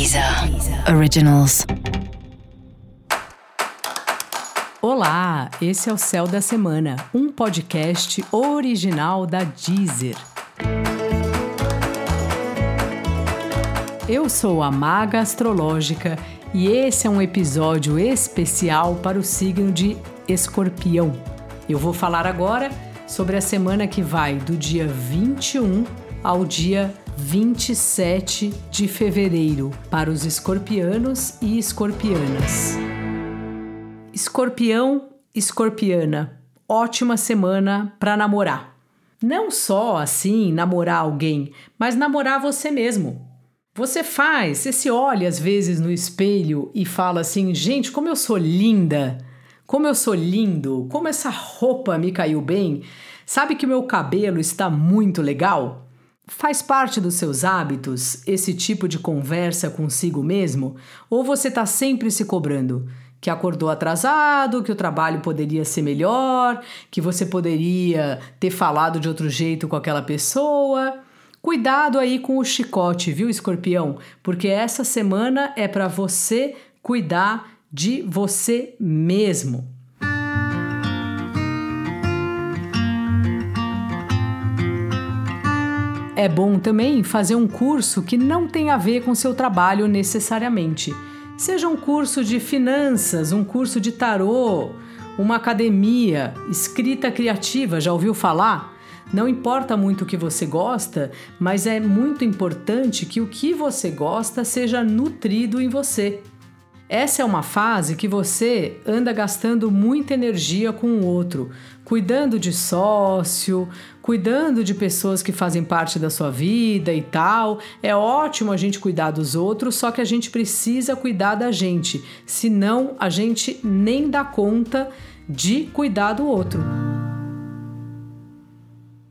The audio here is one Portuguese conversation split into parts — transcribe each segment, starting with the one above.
Deezer Originals. Olá, esse é o Céu da Semana, um podcast original da Deezer. Eu sou a Maga Astrológica e esse é um episódio especial para o signo de Escorpião. Eu vou falar agora sobre a semana que vai do dia 21 ao dia 27 de fevereiro para os escorpianos e escorpianas. Escorpião, escorpiana, ótima semana para namorar. Não só assim namorar alguém, mas namorar você mesmo. Você faz, você se olha às vezes no espelho e fala assim: gente, como eu sou linda, como eu sou lindo, como essa roupa me caiu bem. Sabe que meu cabelo está muito legal? Faz parte dos seus hábitos esse tipo de conversa consigo mesmo? Ou você está sempre se cobrando? Que acordou atrasado, que o trabalho poderia ser melhor, que você poderia ter falado de outro jeito com aquela pessoa? Cuidado aí com o chicote, viu, escorpião? Porque essa semana é para você cuidar de você mesmo. É bom também fazer um curso que não tem a ver com seu trabalho necessariamente. Seja um curso de finanças, um curso de tarô, uma academia, escrita criativa, já ouviu falar? Não importa muito o que você gosta, mas é muito importante que o que você gosta seja nutrido em você. Essa é uma fase que você anda gastando muita energia com o outro, cuidando de sócio, cuidando de pessoas que fazem parte da sua vida e tal. É ótimo a gente cuidar dos outros, só que a gente precisa cuidar da gente, senão a gente nem dá conta de cuidar do outro.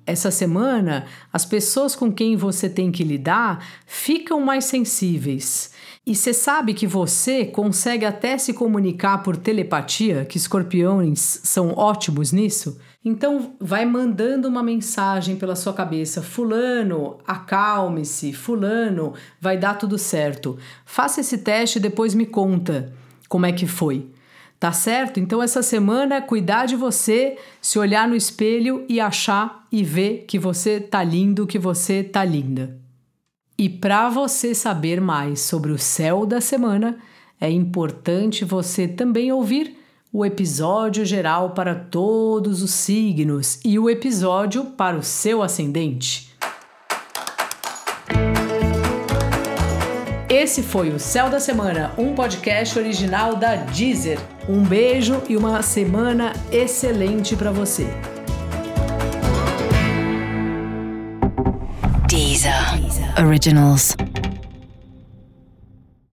Essa semana, as pessoas com quem você tem que lidar ficam mais sensíveis. E você sabe que você consegue até se comunicar por telepatia, que escorpiões são ótimos nisso? Então, vai mandando uma mensagem pela sua cabeça: Fulano, acalme-se, Fulano, vai dar tudo certo. Faça esse teste e depois me conta como é que foi. Tá certo? Então essa semana cuidar de você, se olhar no espelho e achar e ver que você tá lindo, que você tá linda. E para você saber mais sobre o céu da semana, é importante você também ouvir o episódio geral para todos os signos e o episódio para o seu ascendente. Esse foi o Céu da Semana, um podcast original da Deezer. Um beijo e uma semana excelente para você. Deezer Originals.